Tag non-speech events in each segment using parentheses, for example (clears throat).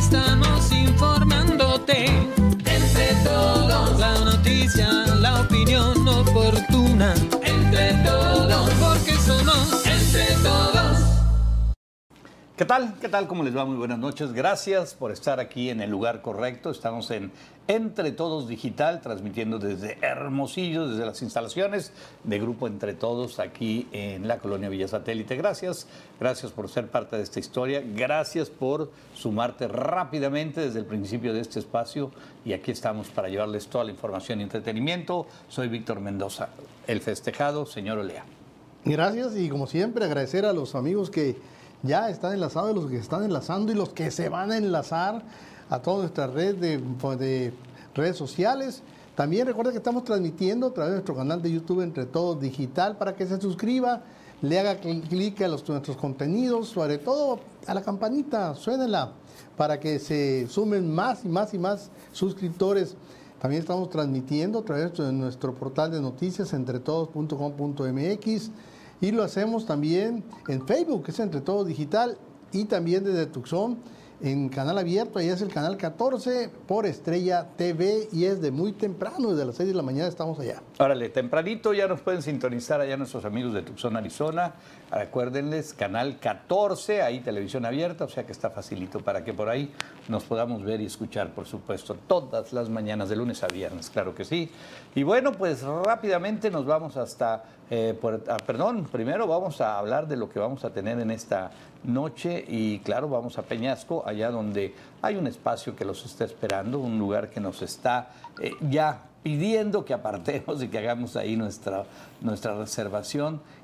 estamos informándote. ¿Qué tal? ¿Qué tal? ¿Cómo les va? Muy buenas noches. Gracias por estar aquí en el lugar correcto. Estamos en Entre Todos Digital, transmitiendo desde Hermosillo, desde las instalaciones de Grupo Entre Todos, aquí en la colonia Villa Satélite. Gracias, gracias por ser parte de esta historia. Gracias por sumarte rápidamente desde el principio de este espacio. Y aquí estamos para llevarles toda la información y entretenimiento. Soy Víctor Mendoza, el festejado, señor Olea. Gracias y como siempre agradecer a los amigos que ya están enlazados, los que están enlazando y los que se van a enlazar a toda nuestra red de, de redes sociales. También recuerda que estamos transmitiendo a través de nuestro canal de YouTube Entre Todos Digital para que se suscriba, le haga clic a nuestros contenidos, sobre todo a la campanita, suénela para que se sumen más y más y más suscriptores. También estamos transmitiendo a través de nuestro portal de noticias entretodos.com.mx y lo hacemos también en Facebook, que es Entre Todo Digital, y también desde Tucson en canal abierto, ahí es el canal 14 por Estrella TV y es de muy temprano, desde las 6 de la mañana estamos allá. Órale, tempranito ya nos pueden sintonizar allá nuestros amigos de Tucson, Arizona. Recuérdenles, canal 14, ahí televisión abierta, o sea que está facilito para que por ahí nos podamos ver y escuchar, por supuesto, todas las mañanas, de lunes a viernes, claro que sí. Y bueno, pues rápidamente nos vamos hasta, eh, ah, perdón, primero vamos a hablar de lo que vamos a tener en esta noche y claro, vamos a Peñasco, allá donde hay un espacio que los está esperando, un lugar que nos está eh, ya pidiendo que apartemos y que hagamos ahí nuestra, nuestra reservación,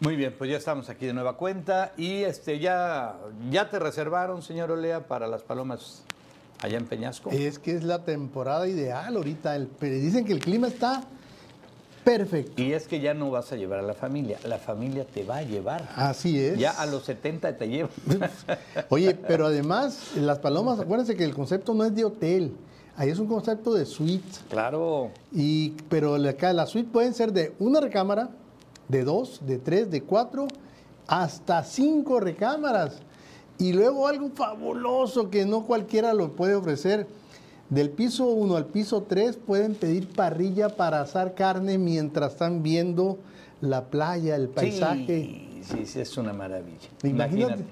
Muy bien, pues ya estamos aquí de nueva cuenta y este ya ya te reservaron, señor Olea, para las palomas allá en Peñasco. Es que es la temporada ideal ahorita. El, dicen que el clima está perfecto. Y es que ya no vas a llevar a la familia, la familia te va a llevar. Así es. Ya a los 70 te llevan. (laughs) Oye, pero además, las palomas, acuérdense que el concepto no es de hotel. Ahí es un concepto de suite. Claro. Y, pero acá la suite pueden ser de una recámara, de dos, de tres, de cuatro, hasta cinco recámaras. Y luego algo fabuloso que no cualquiera lo puede ofrecer. Del piso 1 al piso 3 pueden pedir parrilla para asar carne mientras están viendo la playa, el paisaje. Sí, sí, es una maravilla. Imagínate,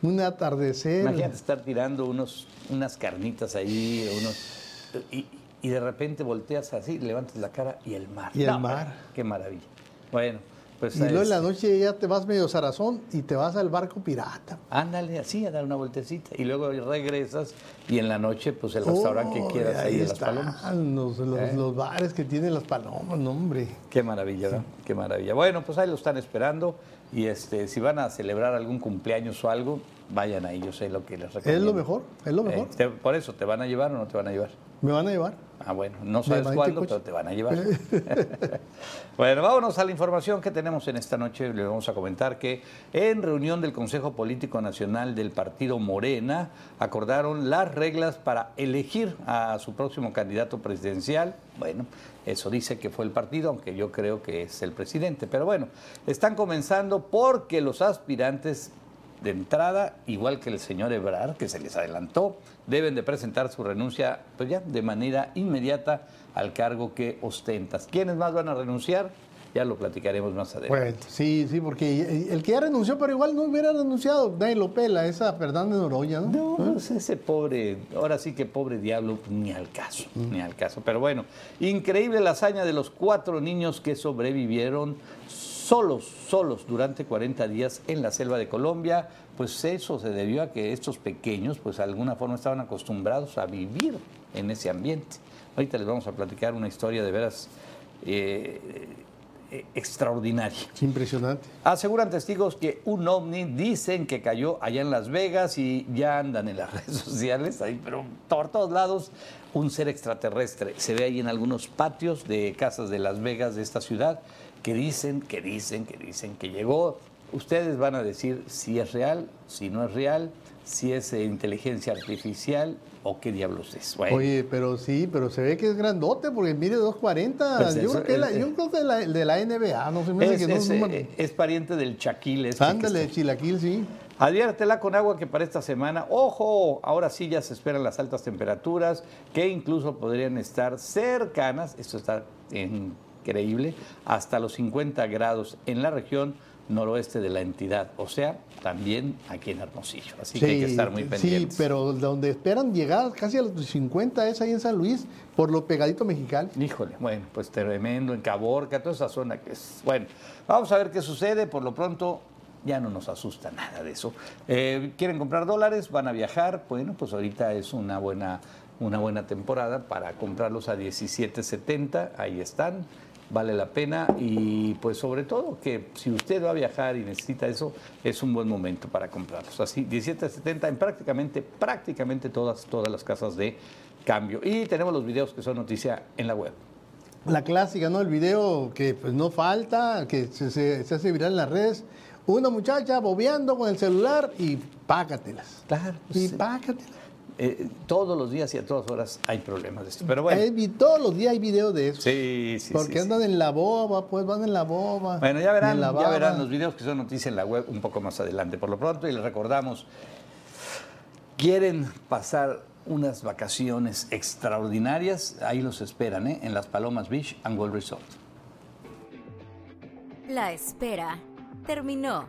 un atardecer. Imagínate estar tirando unos, unas carnitas ahí, unos, y, y de repente volteas así, levantas la cara y el mar. Y el mar. Qué maravilla. Bueno, pues y luego es- en la noche ya te vas medio zarazón y te vas al barco pirata. Ándale así a dar una vueltecita y luego regresas y en la noche pues el restaurante que Oh, quieras ahí, de las están palomas. Los, los- ¿Eh? los bares que tienen las palomas, no, hombre. Qué maravilla. Qué maravilla. Bueno, pues ahí lo están esperando y este si van a celebrar algún cumpleaños o algo, vayan ahí, yo sé lo que les Es recomiendo. lo mejor, es lo mejor. Eh, te- por eso, ¿te van a llevar o no te van a llevar? ¿Me van a llevar? Ah, bueno, no sabes cuándo, pero te van a llevar. (laughs) bueno, vámonos a la información que tenemos en esta noche. Le vamos a comentar que en reunión del Consejo Político Nacional del Partido Morena acordaron las reglas para elegir a su próximo candidato presidencial. Bueno, eso dice que fue el partido, aunque yo creo que es el presidente. Pero bueno, están comenzando porque los aspirantes de entrada, igual que el señor Ebrard, que se les adelantó, deben de presentar su renuncia pues ya de manera inmediata al cargo que ostentas. ¿Quiénes más van a renunciar? Ya lo platicaremos más adelante. Bueno, sí, sí, porque el que ya renunció, pero igual no hubiera renunciado, nadie lo pela, esa Fernández Noroña, ¿no? No, pues ese pobre, ahora sí que pobre diablo, ni al caso, ni al caso. Pero bueno, increíble la hazaña de los cuatro niños que sobrevivieron solos, solos durante 40 días en la selva de Colombia. Pues eso se debió a que estos pequeños, pues de alguna forma estaban acostumbrados a vivir en ese ambiente. Ahorita les vamos a platicar una historia de veras eh, eh, extraordinaria. Impresionante. Aseguran testigos que un ovni dicen que cayó allá en Las Vegas y ya andan en las (laughs) redes sociales, ahí, pero por todos lados, un ser extraterrestre. Se ve ahí en algunos patios de casas de Las Vegas de esta ciudad que dicen, que dicen, que dicen que llegó. Ustedes van a decir si es real, si no es real, si es eh, inteligencia artificial o qué diablos es. Bueno, Oye, pero sí, pero se ve que es grandote porque mide 240. Pues yo, creo que la- eh, yo creo que la- de la NBA, no se me es, que no es, no eh, es pariente del chaquil. este Ándale, chilaquil, sí. Adviértela con agua que para esta semana, ojo, ahora sí ya se esperan las altas temperaturas que incluso podrían estar cercanas, esto está increíble, hasta los 50 grados en la región noroeste de la entidad, o sea, también aquí en Hermosillo. Así que hay que estar muy Sí, pendientes. pero donde esperan llegar casi a los 50 es ahí en San Luis, por lo pegadito mexicano. Híjole, bueno, pues tremendo, en Caborca, toda esa zona que es. Bueno, vamos a ver qué sucede. Por lo pronto, ya no nos asusta nada de eso. Eh, ¿Quieren comprar dólares? ¿Van a viajar? Bueno, pues ahorita es una buena, una buena temporada para comprarlos a 17.70. Ahí están. Vale la pena y pues sobre todo que si usted va a viajar y necesita eso, es un buen momento para comprarlos. Así, 17.70 en prácticamente, prácticamente todas, todas las casas de cambio. Y tenemos los videos que son noticia en la web. La clásica, ¿no? El video que pues no falta, que se, se- se hace viral en las redes. Una muchacha bobeando con el celular y pácatelas. Claro, Y sí. pácatelas. Eh, todos los días y a todas horas hay problemas de esto. Pero bueno, Hay todos los días hay videos de eso. sí, sí. Porque sí, andan sí. en la boba, pues van en la boba. Bueno, ya verán, ya verán los videos que son noticia en la web un poco más adelante. Por lo pronto, y les recordamos, quieren pasar unas vacaciones extraordinarias, ahí los esperan, ¿eh? en las Palomas Beach and World Resort. La espera terminó.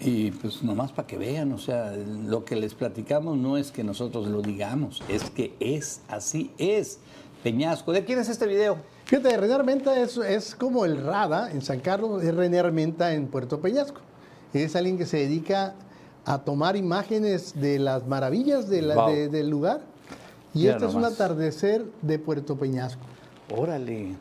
Y pues nomás para que vean, o sea, lo que les platicamos no es que nosotros lo digamos, es que es así, es. Peñasco, ¿de quién es este video? Fíjate, René Armenta es, es como el Rada en San Carlos, es René Armenta en Puerto Peñasco. Es alguien que se dedica a tomar imágenes de las maravillas de la- Wow. de- del lugar. Y este es un atardecer de Puerto Peñasco. Órale.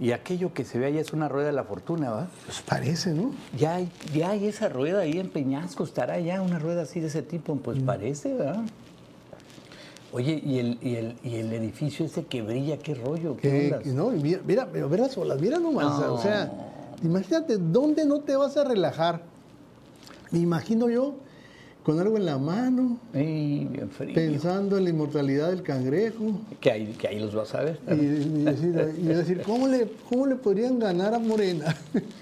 Y aquello que se ve allá es una rueda de la fortuna, ¿va? Pues parece, ¿no? Ya hay, ya hay esa rueda ahí en Peñasco, estará ya una rueda así de ese tipo, Mm. pues parece, ¿verdad? Oye, ¿y el, y, el, y el edificio ese que brilla, qué rollo, qué que no, mira, mira, pero ve las olas, mira nomás. No. O sea, imagínate, ¿dónde no te vas a relajar? Me imagino yo con algo en la mano, Ey, bien frío. pensando en la inmortalidad del cangrejo. Que ahí, que ahí los vas a ver. Y, y decir, y decir, ¿cómo, le, ¿cómo le podrían ganar a Morena?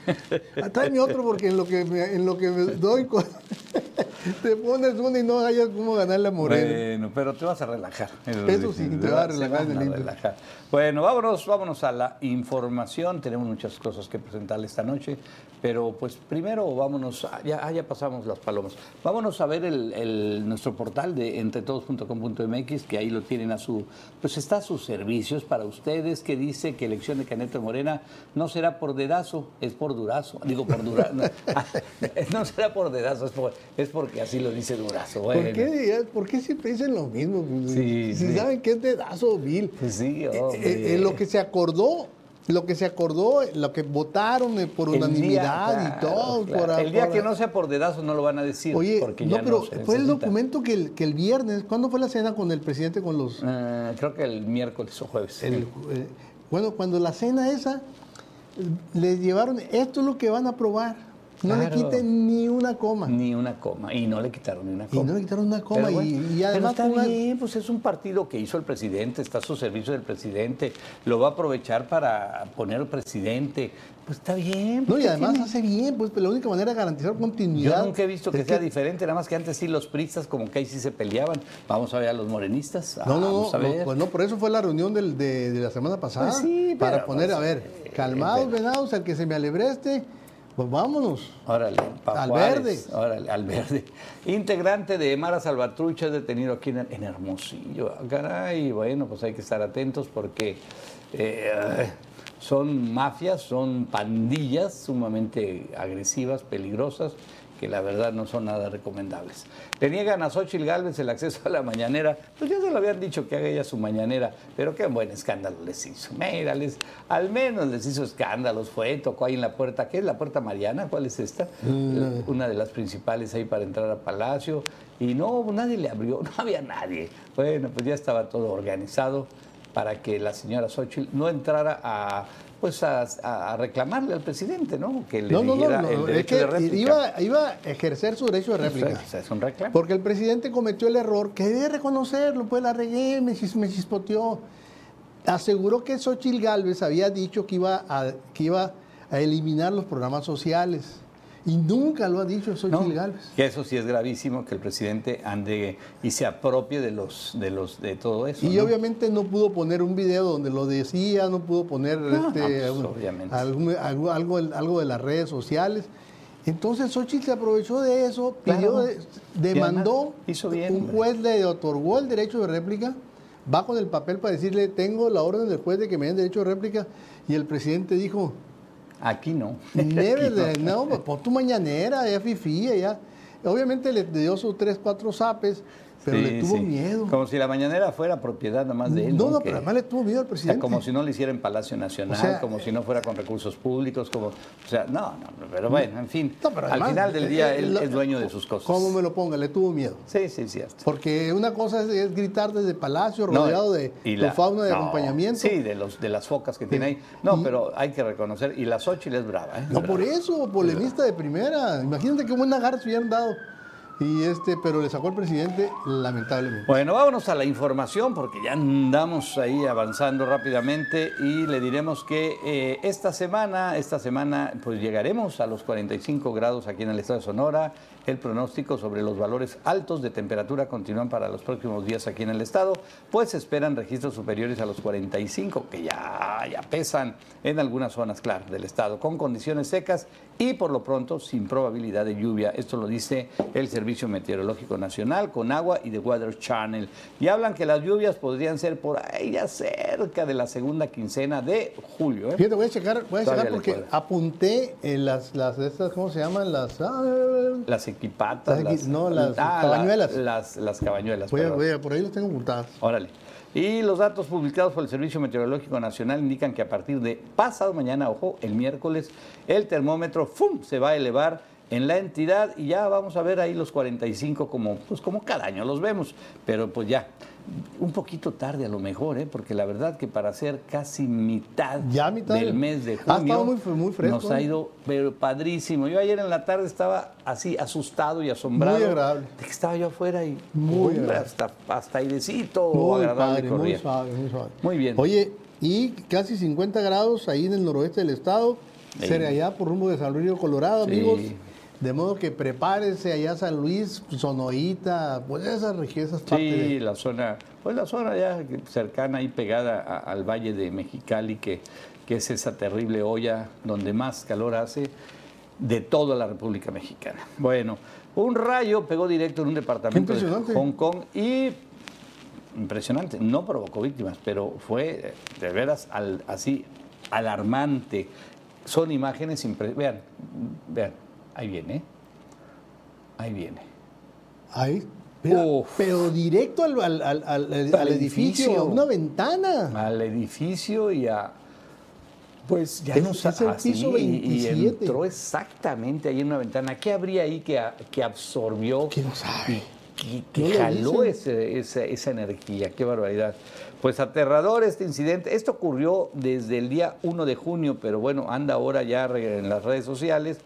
(laughs) Tráeme otro porque en lo que me, en lo que me doy con- (laughs) te pones uno y no hayas cómo ganarle a Morena. Bueno, pero te vas a relajar. Eso sí, te vas a relajar van a relajar. Bueno, vámonos, vámonos a la información. Tenemos muchas cosas que presentarle esta noche, pero pues primero vámonos, a- ya, ah, ya pasamos las palomas. Vámonos a ver el, el- nuestro portal de entretodos.com.mx, que ahí lo tienen a su, pues está a sus servicios para ustedes, que dice que elección de Caneto Morena no será por dedazo, es por durazo. Digo, por durazo. no, (laughs) no será por dedazo, es, por- es porque así lo dice Durazo. ¿Por, qué, ¿Por qué siempre dicen lo mismo? Pues, Sí, si sí. saben que es dedazo vil. Pues sí, Eh, hombre. eh, eh, lo que se acordó, lo que se acordó, lo que votaron por día, unanimidad y todo. claro. por- el día por- que no sea por dedazo no lo van a decir. Oye, porque no, ya pero no fue el documento que el, que el viernes, ¿cuándo fue la cena con el presidente con los... Eh, creo que el miércoles o jueves. el- eh, bueno, cuando la cena esa, les llevaron, esto es lo que van a aprobar. No le quiten ni una coma. Ni una coma. Y no le quitaron ni una Y coma. no le quitaron una coma. Pero y, y además pero está bien, pues es un partido que hizo el presidente, está a su servicio del presidente, lo va a aprovechar para poner al presidente. Pues está bien. No, y ¿qué además tiene? hace bien, pues la única manera de garantizar continuidad. Yo nunca he visto que sea diferente, nada más que antes sí los pristas como que ahí sí se peleaban. Vamos a ver a los morenistas. No, no, Vamos no, a ver. no, pues no, por eso fue la reunión del- de, de la semana pasada. Pues sí, para pero, poner, pues, a ver, eh, calmados, venados, al que se me alebreste, Pues vámonos. Órale, Al Juárez, verde. Órale, al verde. (laughs) Integrante de Mara Salvatrucha es detenido aquí en, en Hermosillo. Ah, Caray, bueno, pues hay que estar atentos porque eh, son mafias, son pandillas sumamente agresivas, peligrosas, que la verdad no son nada recomendables. Le niegan a Xochitl Gálvez el acceso a la mañanera. Pues ya se lo habían dicho que haga ella su mañanera, pero qué buen escándalo les hizo. Mira, les- al menos les hizo escándalos. Fue, tocó ahí en la puerta. ¿Qué es la puerta Mariana? ¿Cuál es esta? Una de las principales ahí para entrar a Palacio. Y no, nadie le abrió, (laughs) no había nadie. Bueno, pues ya estaba todo organizado para que la señora Xochitl no entrara a pues a, reclamarle al presidente, ¿no? Que le No, no, no, diera no, el es que de iba, iba a ejercer su derecho de réplica. Es un reclamo. Porque el presidente cometió el error, que debe reconocerlo, pues la regué, me, me chispoteó. Aseguró que Xochitl Gálvez había dicho que iba, a, que iba a eliminar los programas sociales. Y nunca lo ha dicho Xochitl ¿no? Gálvez. Que eso sí es gravísimo, que el presidente ande y se apropie de los de los de todo eso. Y ¿no? obviamente no pudo poner un video donde lo decía, no pudo poner No, este, no, pues, algún- algo, algo, algo de las redes sociales. Entonces Xochitl se aprovechó de eso, pidió, de- demandó, hizo bien, un hombre. juez le otorgó el derecho de réplica, va con el papel para decirle, tengo la orden del juez de que me den derecho de réplica, y el presidente dijo, Aquí no. (laughs) Never, Aquí no. no, pues pon tu mañanera, ya fifí, ya. Obviamente le dio sus tres, cuatro zapes, pero Sí, le tuvo sí. miedo. Como si la mañanera fuera propiedad nada más de él. No, no, Que- pero además le tuvo miedo al o sea, presidente. como si no lo hiciera en Palacio Nacional, O sea, como si no fuera con recursos públicos, como, o sea, no, no, pero bueno, en fin, No, pero al además, final del eh, día eh, él es dueño de sus cosas. Como me lo ponga, le tuvo miedo. Sí, sí, cierto. Porque una cosa es, es gritar desde Palacio, No, rodeado de la- fauna de no, acompañamiento. Sí, de, los, de las focas que tiene ahí. No, pero hay que reconocer, y la Xochitl es brava, ¿eh? No, Brava. por eso, polemista de primera. Imagínate qué buen agarre se hubieran dado. Y este, pero le sacó el presidente, lamentablemente. Bueno, vámonos a la información porque ya andamos ahí avanzando rápidamente y le diremos que eh, esta semana, esta semana, pues llegaremos a los 45 grados aquí en el estado de Sonora. El pronóstico sobre los valores altos de temperatura continúan para los próximos días aquí en el estado, pues esperan registros superiores a los 45, que ya, ya pesan en algunas zonas, claro, del estado, con condiciones secas y por lo pronto sin probabilidad de lluvia. Esto lo dice el Servicio Meteorológico Nacional con agua y The Weather Channel. Y hablan que las lluvias podrían ser por ahí ya cerca de la segunda quincena de julio. ¿eh? Fíjate, voy a checar, voy a checar porque apunté en las, las de estas, ¿cómo se llaman? Las. ah, Las equipatas. Las equi- no, las la- cabañuelas. las, las cabañuelas. voy a, perdón. voy a- por ahí los tengo apuntadas. Órale. Y los datos publicados por el Servicio Meteorológico Nacional indican que a partir de pasado mañana, ojo, el miércoles, el termómetro ¡fum! se va a elevar en la entidad y ya vamos a ver ahí los 45 como, pues como cada año los vemos, pero pues ya, un poquito tarde a lo mejor, ¿eh? porque la verdad que para ser casi mitad, Ya mitad. del mes de Ha junio estado muy fre- muy fresco, nos ha ido pero padrísimo. Yo ayer en la tarde estaba así asustado y asombrado Muy agradable. de que estaba yo afuera y Muy uy, hasta, hasta airecito Muy agradable padre, muy suave, muy suave. Muy bien. Oye, y casi 50 grados ahí en el noroeste del estado, Sí. allá por rumbo de San Luis Río Colorado, Sí. amigos. De modo que prepárense allá San Luis, Sonoita, pues esas partes Sí, de- la zona, pues la zona ya cercana y pegada a- al valle de Mexicali, que, que es esa terrible olla donde más calor hace de toda la República Mexicana. Bueno, un rayo pegó directo en un departamento de. Hong Kong y impresionante, no provocó víctimas, pero fue de veras al- así alarmante. Son imágenes impresionantes. Vean, vean, ahí viene, ahí viene. Ahí. mira, pero directo al, al- al- edificio, edificio. a una ventana. al edificio y a pues ya no es el piso y- y 27. entró exactamente ahí en una ventana. ¿Qué habría ahí que, que absorbió ¿Quién sabe? y que, jaló ese- esa, esa energía? ¡Qué barbaridad! Pues aterrador este incidente. Esto ocurrió desde el día 1 de junio, pero bueno, anda ahora ya en las redes sociales.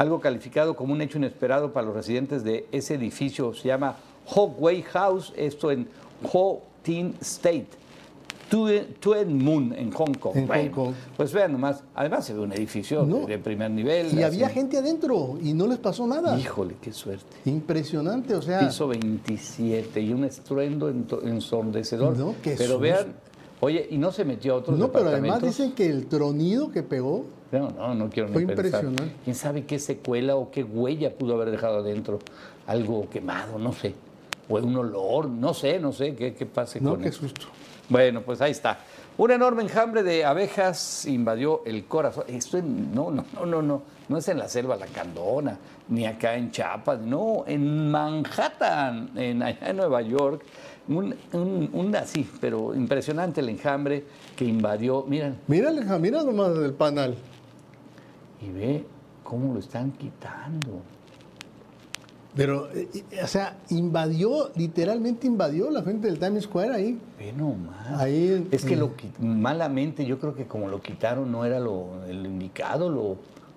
Algo calificado como un hecho inesperado para los residentes de ese edificio. Se llama Hawkway House, esto en Ho Tin State. Tuen, Mun, en Hong Kong. En Hong Kong. Pues vean nomás, además se ve un edificio No. de, primer nivel. Y había gente adentro y no les pasó nada. Híjole, qué suerte. Impresionante, o sea. Piso 27 y un estruendo ensordecedor. No, qué Pero vean, Oye, ¿y no se metió a otros No, pero además dicen que el tronido que pegó, No, no, no quiero Fue ni pensar. impresionante. ¿Quién sabe qué secuela o qué huella pudo haber dejado adentro? Algo quemado, no sé. O un olor, no sé, no sé qué, qué pase no, con qué eso. susto. Bueno, pues ahí está. Un enorme enjambre de abejas invadió el corazón. Esto en- no, no, no, no, no. No es en la selva lacandona, ni acá en Chiapas, no, en Manhattan, en, allá en Nueva York. Un, un, un así, pero impresionante el enjambre que invadió. Miren, ja, mira nomás el panal. y ve cómo lo están quitando. Pero, eh, eh, o sea, invadió, literalmente invadió la gente del Times Square ahí. Ve nomás. Ahí, es que mm. lo malamente, yo creo que como lo quitaron no era lo el indicado, lo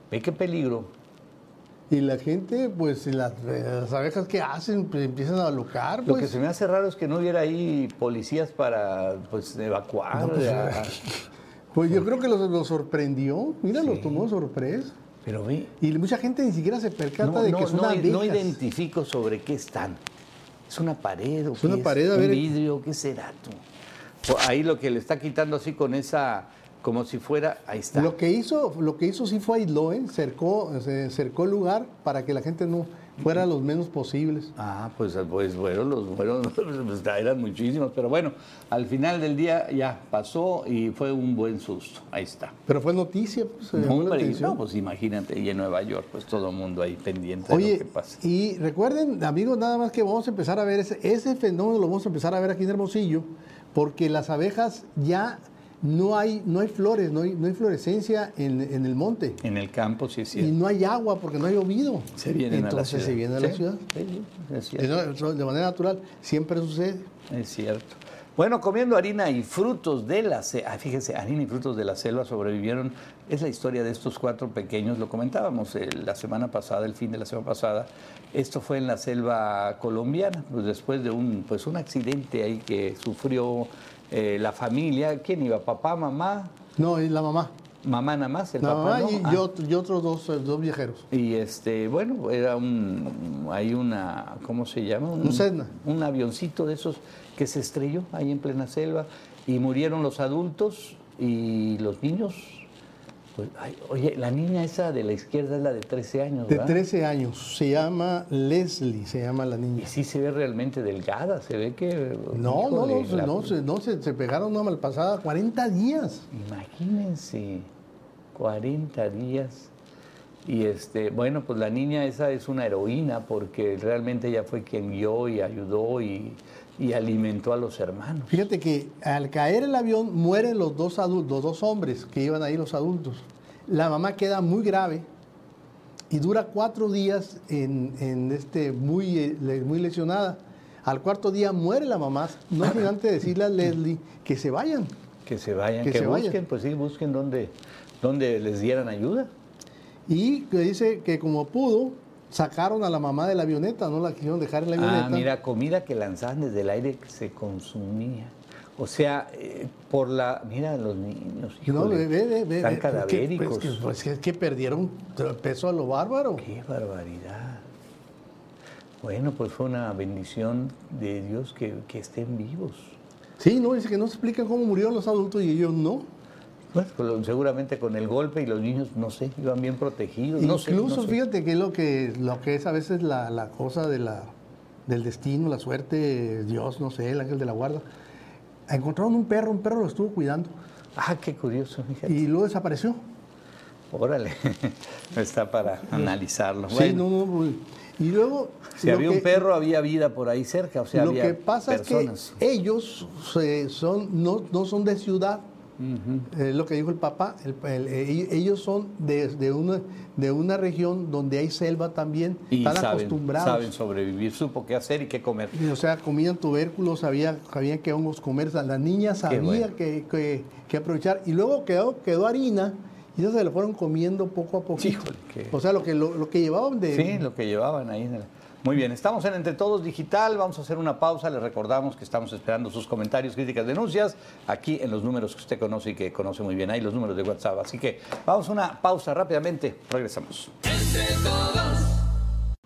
ve qué peligro. Y la gente, pues, las, las abejas que hacen, pues empiezan a alocar, Lo que pues. se me hace raro es que no hubiera ahí policías para pues evacuar. No, pues, a- (laughs) Pues yo creo que los, los sorprendió, mira, los tomó de sorpresa. pero ve, Y mucha gente ni siquiera se percata no, de no, que son no, abejas. no identifico sobre qué están. Es una pared o Es qué una pared, a un vidrio, ¿qué será tú? Ahí lo que le está quitando así con esa, como si fuera, ahí está. Lo que hizo, lo que hizo sí fue aisló, ¿eh? cercó, se cercó el lugar para que la gente no fuera los menos posibles. Ah, pues, pues bueno, los fueron, (laughs) pues, eran muchísimos, pero bueno, al final del día ya pasó y fue un buen susto. Ahí está. Pero fue noticia, pues, No, no, pues imagínate, y en Nueva York, pues todo el mundo ahí pendiente de lo Oye, que pasa. y recuerden, amigos, nada más que vamos a empezar a ver ese, ese fenómeno, lo vamos a empezar a ver aquí en Hermosillo, porque las abejas ya no hay, no hay flores, no hay, no hay florescencia en, en el monte. En el campo sí es Y no hay agua porque no ha llovido. Se la Entonces ciudad. se vienen a la Sí, ciudad. sí, sí, es de manera natural, siempre sucede. Es cierto. Bueno, comiendo harina y frutos de la selva, fíjense, harina y frutos de la selva sobrevivieron. Es la historia de estos cuatro pequeños, lo comentábamos eh, la semana pasada, el fin de la semana pasada. Esto fue en la selva colombiana, pues después de un, pues un accidente ahí que sufrió eh, la familia. ¿Quién iba? ¿Papá, mamá? No, y la mamá. Mamá nada más, el La papá mamá no. y, Ah. y otro- y otros dos, eh, dos viajeros. Y este, bueno, era un, hay una, ¿cómo se llama? Un Cessna. Un avioncito de esos que se estrelló ahí en plena selva y murieron los adultos y los niños. Pues, ay, oye, la niña esa de la izquierda es la de 13 años, De ¿verdad? 13 años. Se llama Leslie, se llama la niña. Y sí se ve realmente delgada, se ve que... No, no, no, la- no, se, no se, se pegaron una malpasada 40 días. Imagínense, 40 días. Y este, bueno, pues la niña esa es una heroína porque realmente ella fue quien guió y ayudó y, y alimentó a los hermanos. Fíjate que al caer el avión mueren los dos adultos, los dos hombres que iban ahí, los adultos. La mamá queda muy grave y dura cuatro días en, en este muy, eh, muy lesionada. Al cuarto día muere la mamá, no sin antes decirle a Leslie que se vayan. Que se vayan, Que que, se busquen, vayan. pues sí, busquen donde, donde les dieran ayuda. Y que dice que como pudo, sacaron a la mamá de la avioneta, no la quisieron dejar en la avioneta. Ah, mira, comida que lanzaban desde el aire que se consumía. O sea, eh, por la... Mira, los niños, No, híjole, ve, ve, ve, ve, están cadavéricos. Pues que, pues que- que perdieron peso a lo bárbaro. Qué barbaridad. Bueno, pues fue una bendición de Dios que, que estén vivos. Sí, no, dice que no se explican cómo murieron los adultos y ellos no. Bueno, con lo- seguramente con el golpe y los niños, no sé, iban bien protegidos. no sé, Incluso, no sé. fíjate que es lo que, lo que es a veces la, la cosa de la, del destino, la suerte, Dios, no sé, el ángel de la guarda. Encontraron un perro, un perro lo estuvo cuidando Ah, qué curioso, fíjate. y luego desapareció. Órale, (laughs) está para analizarlo. Sí, Bueno, no, no, y luego... si había que- un perro, había vida por ahí cerca, o sea, lo había que pasa personas. es que ellos se- son, no, no son de ciudad, es lo que dijo el papá, el- el- e- ellos son de, de una, de una región donde hay selva también, y están saben, acostumbrados. saben sobrevivir, supo qué hacer y qué comer. Y, O sea, comían tubérculos, sabían, sabían qué hongos comer. La niña sabía bueno. que, que- que aprovechar. Y luego quedó, quedó harina y eso se lo fueron comiendo poco a poco. O sea, lo que, lo, lo que llevaban de... Sí, lo que llevaban ahí. en el- Muy bien, estamos en Entre Todos Digital, vamos a hacer una pausa, les recordamos que estamos esperando sus comentarios, críticas, denuncias, aquí en los números que usted conoce y que conoce muy bien, ahí los números de WhatsApp. Así que vamos a una pausa rápidamente, regresamos.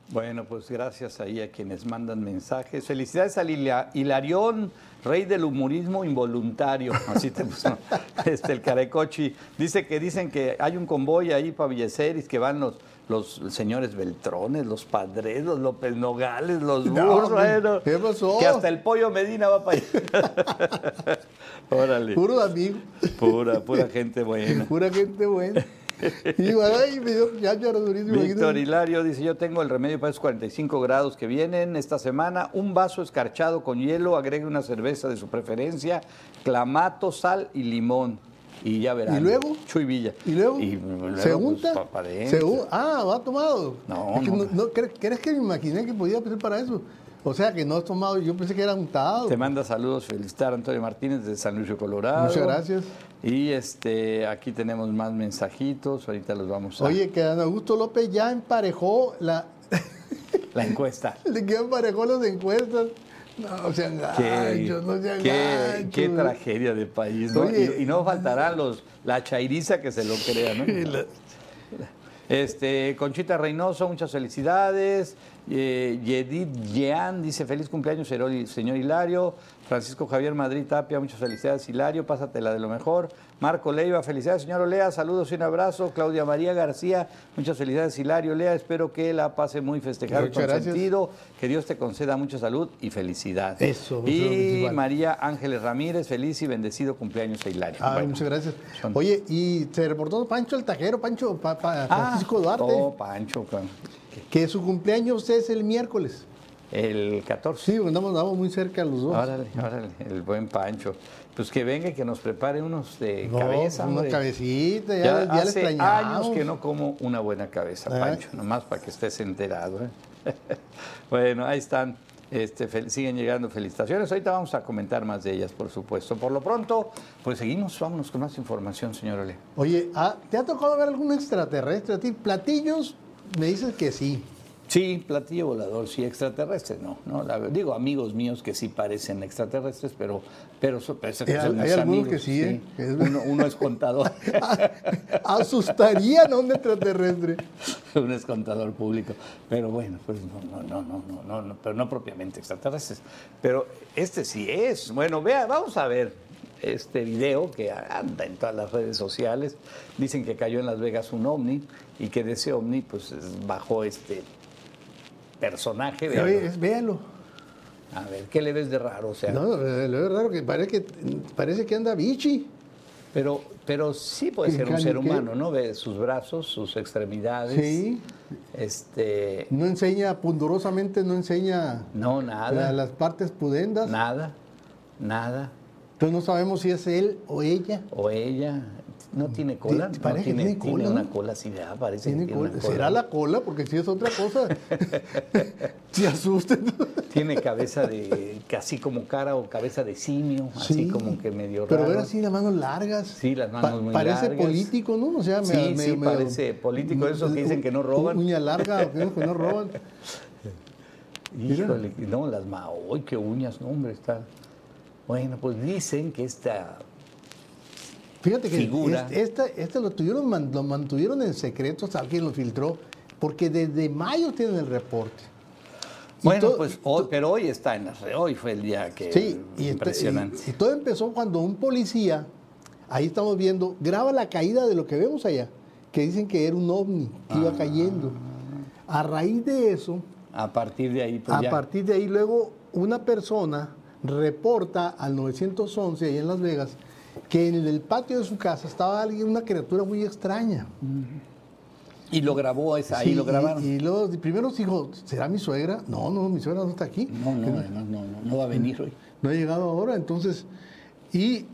Bueno, pues gracias ahí a quienes mandan mensajes. Felicidades al Hila- Hilarión, rey del humorismo involuntario. Así te puso (laughs) este, el Carecochi. Dice que dicen que hay un convoy ahí para Villeceris que van los, los señores Beltrones, los Padres, los López Nogales, los Burros. bueno, ¿qué pasó? Que hasta el pollo Medina va para allá. (laughs) Órale. Puro amigo, Pura, pura gente buena. (laughs) pura gente buena. Y ay, me dio cháchara durísimo. Víctor. Hilario dice, yo tengo el remedio para esos 45 grados que vienen esta semana, un vaso escarchado con hielo, agregue una cerveza de su preferencia, clamato, sal y limón. Y ya verán. ¿Y luego? Chuy Villa. ¿Y luego? luego, ¿Se pues, unta? pa- pa' ¿Se adentro. un- Ah, va tomado. No, no. no, ¿crees, crees que me imaginé que podía ser para eso? O sea, que no has tomado, yo pensé que era untado. Te manda saludos, felicitar a Antonio Martínez de San Luis Colorado. Muchas gracias. Y este, aquí tenemos más mensajitos, ahorita los vamos a... Oye, que Ana Augusto López ya emparejó la... (laughs) La encuesta. (laughs) Le que emparejó las encuestas. No sean Qué, ganchos, no sean qué- qué tragedia de país, ¿no? Oye. y, y no faltará los, la chairiza que se lo crea, ¿no? Este, Conchita Reynoso, muchas felicidades. Eh, Yedid Yean dice feliz cumpleaños, señor Hilario. Francisco Javier Madrid Tapia, muchas felicidades, Hilario, pásatela de lo mejor. Marco Leiva, felicidades, señor Olea, saludos y un abrazo. Claudia María García, muchas felicidades, Hilario Olea. Espero que la pase muy Muchas gracias. consentido. Que Dios te conceda mucha salud y felicidad. Eso, Y. María Ángeles Ramírez, feliz y bendecido cumpleaños a Hilario. Ah, Bueno, muchas gracias. son- Oye, y se reportó Pancho el Tajero, Pancho, pa- pa- Ah, Francisco Duarte, Oh, Pancho, con- que su cumpleaños es el miércoles. el 14. Sí, andamos, andamos muy cerca los dos. Órale, órale, el buen Pancho. Pues que venga y que nos prepare unos de No, cabeza. Una hombre. cabecita, ya, Ya, ya, le hace años que no como una buena cabeza, Ah. Pancho, nomás para que estés enterado. ¿eh? (laughs) bueno, ahí están. Este, siguen llegando felicitaciones. Ahorita vamos a comentar más de ellas, por supuesto. Por lo pronto, pues seguimos, vámonos con más información, señor Ole. Oye, ah, ¿te ha tocado ver algún extraterrestre a ti? Platillos, me dices que sí. Sí, platillo volador, sí, extraterrestre, no, no, la digo amigos míos que sí parecen extraterrestres, pero, pero, pero Hay- son hay mis algunos amigos, que sí, ¿eh? Es- Uno, uno es contador, (laughs) Asustarían a un extraterrestre. (laughs) uno es contador público, pero bueno, pues no, no, no, no, no, no, no, pero no propiamente extraterrestres, pero este sí es, bueno, vea, vamos a ver este video que anda en todas las redes sociales, dicen que cayó en Las Vegas un ovni y que de ese ovni pues bajó este personaje, es- véalo. A ver, ¿qué le ves de raro? O sea, No, lo es raro que parece que, parece que anda bichi. pero, pero sí puede ¿Qué ser un ser humano, ¿no? Ve sus brazos, sus extremidades. Sí. Este, No enseña, pundurosamente no enseña no, la- nada. las partes pudendas. Nada, nada. Entonces no sabemos si es él o ella. O ella. No tiene cola. No parece que tiene, tiene tiene cola, una ¿no? cola así, ¿verdad? Parece Tiene que tiene cola. una cola. ¿Será la cola? Porque si es otra cosa. (laughs) Se asusten. (laughs) Tiene cabeza de, casi como cara o cabeza de simio, así Sí. como que medio Pero raro. ver así las manos largas. Sí, las manos muy Parece largas. político, ¿no? O sea, Sí, sí, parece político, esos que dicen que no roban. Uña larga, (laughs) que no roban. Híjole, no, las maoy, qué uñas, no, hombre, está. Bueno, pues dicen que esta Fíjate que Figura. este, esta, este lo, tuvieron, lo mantuvieron en secreto, alguien lo filtró, porque desde mayo tienen el reporte. Bueno, todo- pues hoy, pero hoy está en las hoy fue el día que Sí, y, esta- impresionante. y- y todo empezó cuando un policía, ahí estamos viendo, graba la caída de lo que vemos allá, que dicen que era un ovni que iba cayendo. A raíz de eso, a partir de ahí, pues a ya. partir de ahí luego una persona reporta al 911 ahí en Las Vegas que en el patio de su casa estaba alguien, una criatura muy extraña. Y lo grabó, esa, ahí Sí, lo grabaron. Y, y luego primero dijo, ¿será mi suegra? No, no, mi suegra no está aquí. no, no, no, no, no, no va a venir hoy. No ha llegado ahora, entonces. Y,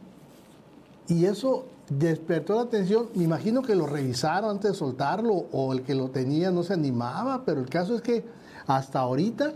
y eso despertó la atención. Me imagino que lo revisaron antes de soltarlo o el que lo tenía no se animaba, pero el caso es que hasta ahorita,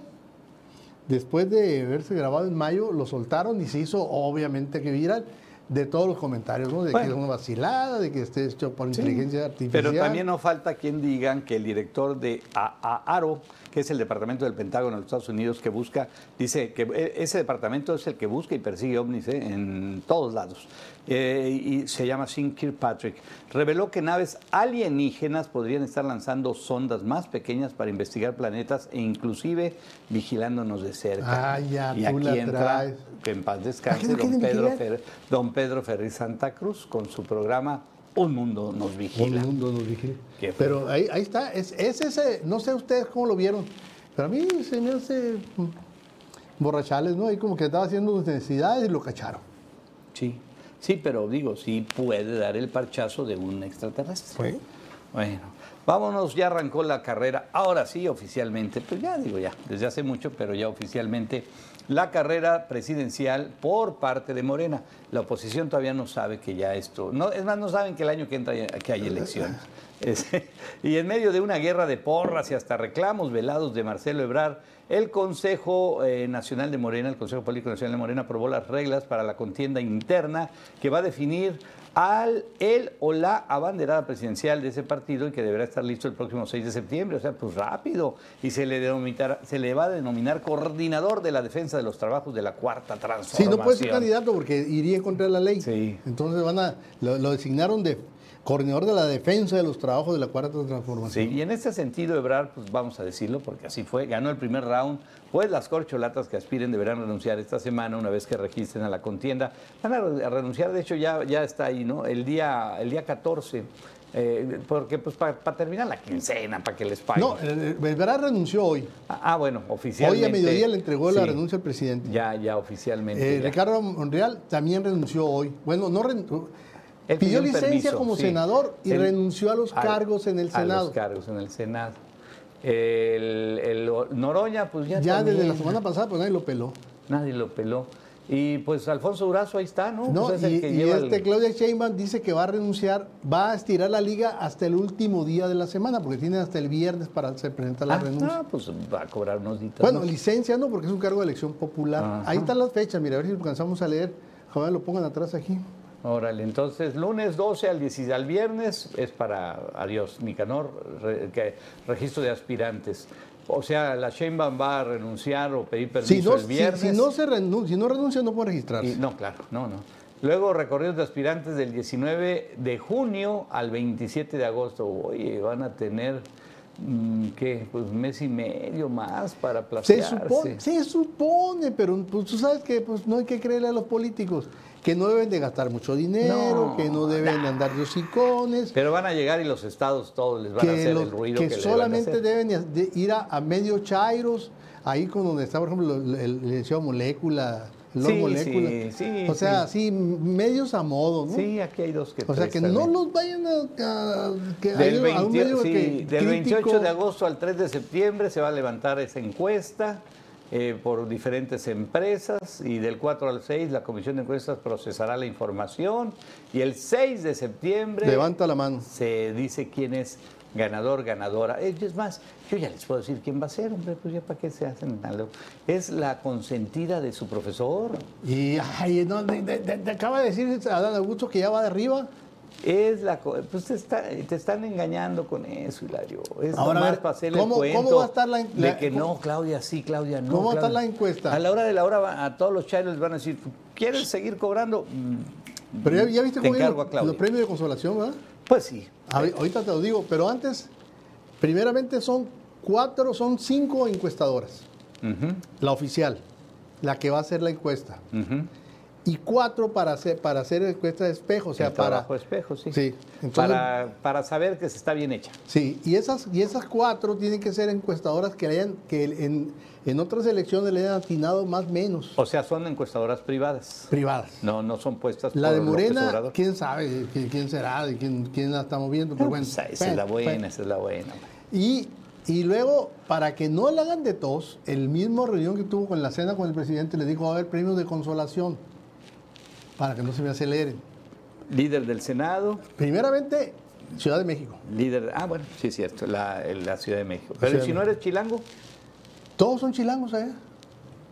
después de haberse grabado en mayo, lo soltaron y se hizo obviamente que viral. de todos los comentarios, ¿no? De que es una vacilada, de que esté hecho por inteligencia artificial. Pero también no falta quien digan que el director de AARO, que es el departamento del Pentágono de los Estados Unidos que busca, dice que e, ese departamento es el que busca y persigue ovnis ¿eh? en todos lados. Eh, y se llama Sean Kirkpatrick, reveló que naves alienígenas podrían estar lanzando sondas más pequeñas para investigar planetas e inclusive vigilándonos de cerca. Ah, ya, y tú aquí la entra, traes. que en paz descanse, ¿A qué no don Pedro? Fer- don Pedro Ferri Santa Cruz con su programa Un Mundo Nos Vigila. el mundo nos vigila. Pero ahí, ahí está, es, es ese, no sé ustedes cómo lo vieron, pero a mí se me hace borrachales, ¿no? Ahí como que estaba haciendo necesidades y lo cacharon. Sí, sí, pero digo, sí puede dar el parchazo de un extraterrestre. Bueno, vámonos, ya arrancó la carrera, ahora sí oficialmente, pues ya digo ya, desde hace mucho, pero ya oficialmente la carrera presidencial por parte de Morena. La oposición todavía no sabe que ya esto, no, es más, no saben que el año que entra que hay elecciones. Y en medio de una guerra de porras y hasta reclamos velados de Marcelo Ebrard, el Consejo eh, Nacional de Morena, el Consejo Político Nacional de Morena, aprobó las reglas para la contienda interna que va a definir al el o la abanderada presidencial de ese partido y que deberá estar listo el próximo 6 de septiembre, o sea, pues rápido. Y se le, se le va a denominar coordinador de la defensa de los trabajos de la cuarta Sí, transformación. no puede ser candidato porque iría en contra de la ley. Sí. Entonces van a, lo, lo designaron de coordinador de la defensa de los trabajos de la cuarta transformación. Sí, y en este sentido, Ebrard, pues vamos a decirlo, porque así fue, ganó el primer round, pues las corcholatas que aspiren deberán renunciar esta semana una vez que registren a la contienda. Van a re- a renunciar, de hecho ya, ya está ahí, ¿no? El día, el día 14, eh, porque pues para terminar la quincena, para que les paguen. No, eh, Ebrard renunció hoy. ah, ah, bueno, Hoy oficialmente. a mediodía le entregó la sí, renuncia al presidente. Ya, ya oficialmente. Eh, ya. Ricardo Monreal también renunció hoy. Bueno, no renunció. Él Pidió licencia permiso, como sí. senador y Él- renunció a los al- cargos en el A Senado. los cargos en el Senado. El, el Noroña, pues ya Ya desde la semana pasada, pues nadie lo peló. Nadie lo peló. Y pues Alfonso Durazo ahí está, ¿no? No, Pues es el y, que y lleva este el- Claudia Sheinbaum dice que va a renunciar, va a estirar la liga hasta el último día de la semana, porque tiene hasta el viernes para hacer presentar la Ah, renuncia. no, pues va a cobrar unos días. Bueno, licencia no, porque es un cargo de elección popular. Ajá. Ahí están las fechas, mira, a ver si alcanzamos a leer. Ojalá lo pongan atrás aquí. Órale, entonces lunes 12 al 16 al viernes es para, adiós, Nicanor, re- que- registro de aspirantes. O sea, la Sheinbaum va a renunciar o pedir permiso Si no, el viernes. si no se renuncia, si no renuncia, no puede registrarse. Y- no, claro, no, no. Luego recorridos de aspirantes del 19 de junio al 27 de agosto. Oye, van a tener, mm, ¿qué? Pues mes y medio más para Se placearse. supone, se supone, pero pues, tú sabes que pues, no hay que creerle a los políticos, que no deben de gastar mucho dinero, No, que no deben de andar de hocicones, Pero van a llegar y los estados todos les van a hacer los- el ruido que que, le van a solamente hacer. deben de ir a, a medio chairos, ahí con donde está, por ejemplo, el, el, molécula, Lord Sí, molécula. sí, sí, o sea, sí, medios a modo, ¿no? Sí, aquí hay dos que O sea, que no los vayan a... a- que Del, hay a un 20 medio sí, que del 28 crítico- de agosto al 3 de septiembre se va a levantar esa encuesta eh, por diferentes empresas y del 4 al 6 la Comisión de Encuestas procesará la información y el 6 de septiembre Levanta la mano. se dice quién es ganador, ganadora. Eh, Es más, yo ya les puedo decir quién va a ser, hombre, pues ya para qué se hacen locos. Es la consentida de su profesor. Y ay, no, de- de- de- te acaba de decir Adán Augusto que ya va de arriba. Es la, co- pues te, está- te están engañando con eso, Hilario. Es Ahora, a nomás ver, para hacerle ¿cómo- el cuento cómo va a estar la en- de que cómo- no, Claudia sí, Claudia no. ¿Cómo va a estar la encuesta? A la hora de la hora a todos los chairos les van a decir, ¿quieres seguir cobrando? Mm, Pero ya, ya viste Te cómo encargo a Claudia. los premios de consolación, ¿verdad? Pues sí. A ahorita te lo digo, pero antes, primeramente son cuatro, son cinco encuestadoras. La oficial, la que va a hacer la encuesta. ujú. Y cuatro para hacer, para hacer encuesta de espejo, o sea, el para... espejo, sí. Sí, entonces- para, para saber que se está bien hecha. Sí, y esas, y esas cuatro tienen que ser encuestadoras que, hayan, que en, en otras elecciones le hayan atinado más o menos. O sea, son encuestadoras privadas. Privadas. No, no son puestas La de por Morena, quién sabe quién, quién será, de quién, quién la estamos viendo, pero bueno. Esa, esa es la bueno, buena, esa es la buena. Y, y luego, para que no la hagan de tos, el mismo reunión que tuvo con la cena con el presidente le dijo va a haber premios de consolación para que no se me aceleren. Líder del Senado, Primeramente, Ciudad de México. líder, ah, bueno, sí es cierto, la, la Ciudad de México. La Pero si no eres chilango, Todos son chilangos allá.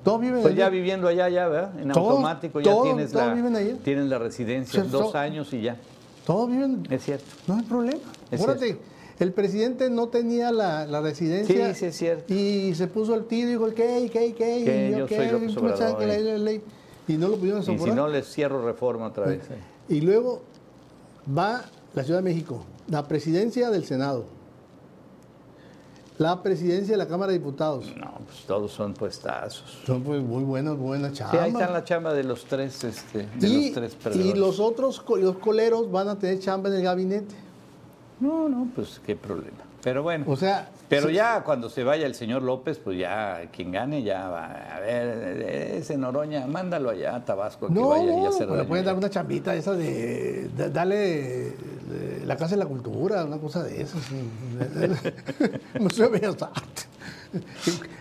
Todos viven Pues ya allí. viviendo allá, ya, ¿verdad? En Todos- automático ya todos- tienes, todos la, viven allá. tienes la residencia, dos años y ya. Todos viven. Es cierto. No hay problema. Es Acuérdate, el presidente no tenía la, la residencia. Sí, sí, es cierto. Y se puso el tiro y dijo, ¿qué? ¿Qué? ¿Qué? Que y yo ¿qué? soy López ¿Cómo saben Obrador, que la eh. ley es ley? Y no lo pudieron Y si no, les cierro reforma otra vez. Y luego va la Ciudad de México, la presidencia del Senado, la presidencia de la Cámara de Diputados. No, pues todos son puestazos. Son pues muy buenas, buenas Sí, chambas. ahí está la chamba de los tres, este, de y, los tres y los otros, los coleros van a tener chamba en el gabinete. No, no, pues qué problema. Pero bueno. O sea, Pero ya cuando se vaya el señor López, pues ya quien gane ya va. A ver, ese Noroña, mándalo allá a Tabasco que No, vaya y no, hacer le pueden dar una chambita esa de, de- darle eh, la Casa de la Cultura, una cosa de esas. (laughs) Museo de Bellas Artes.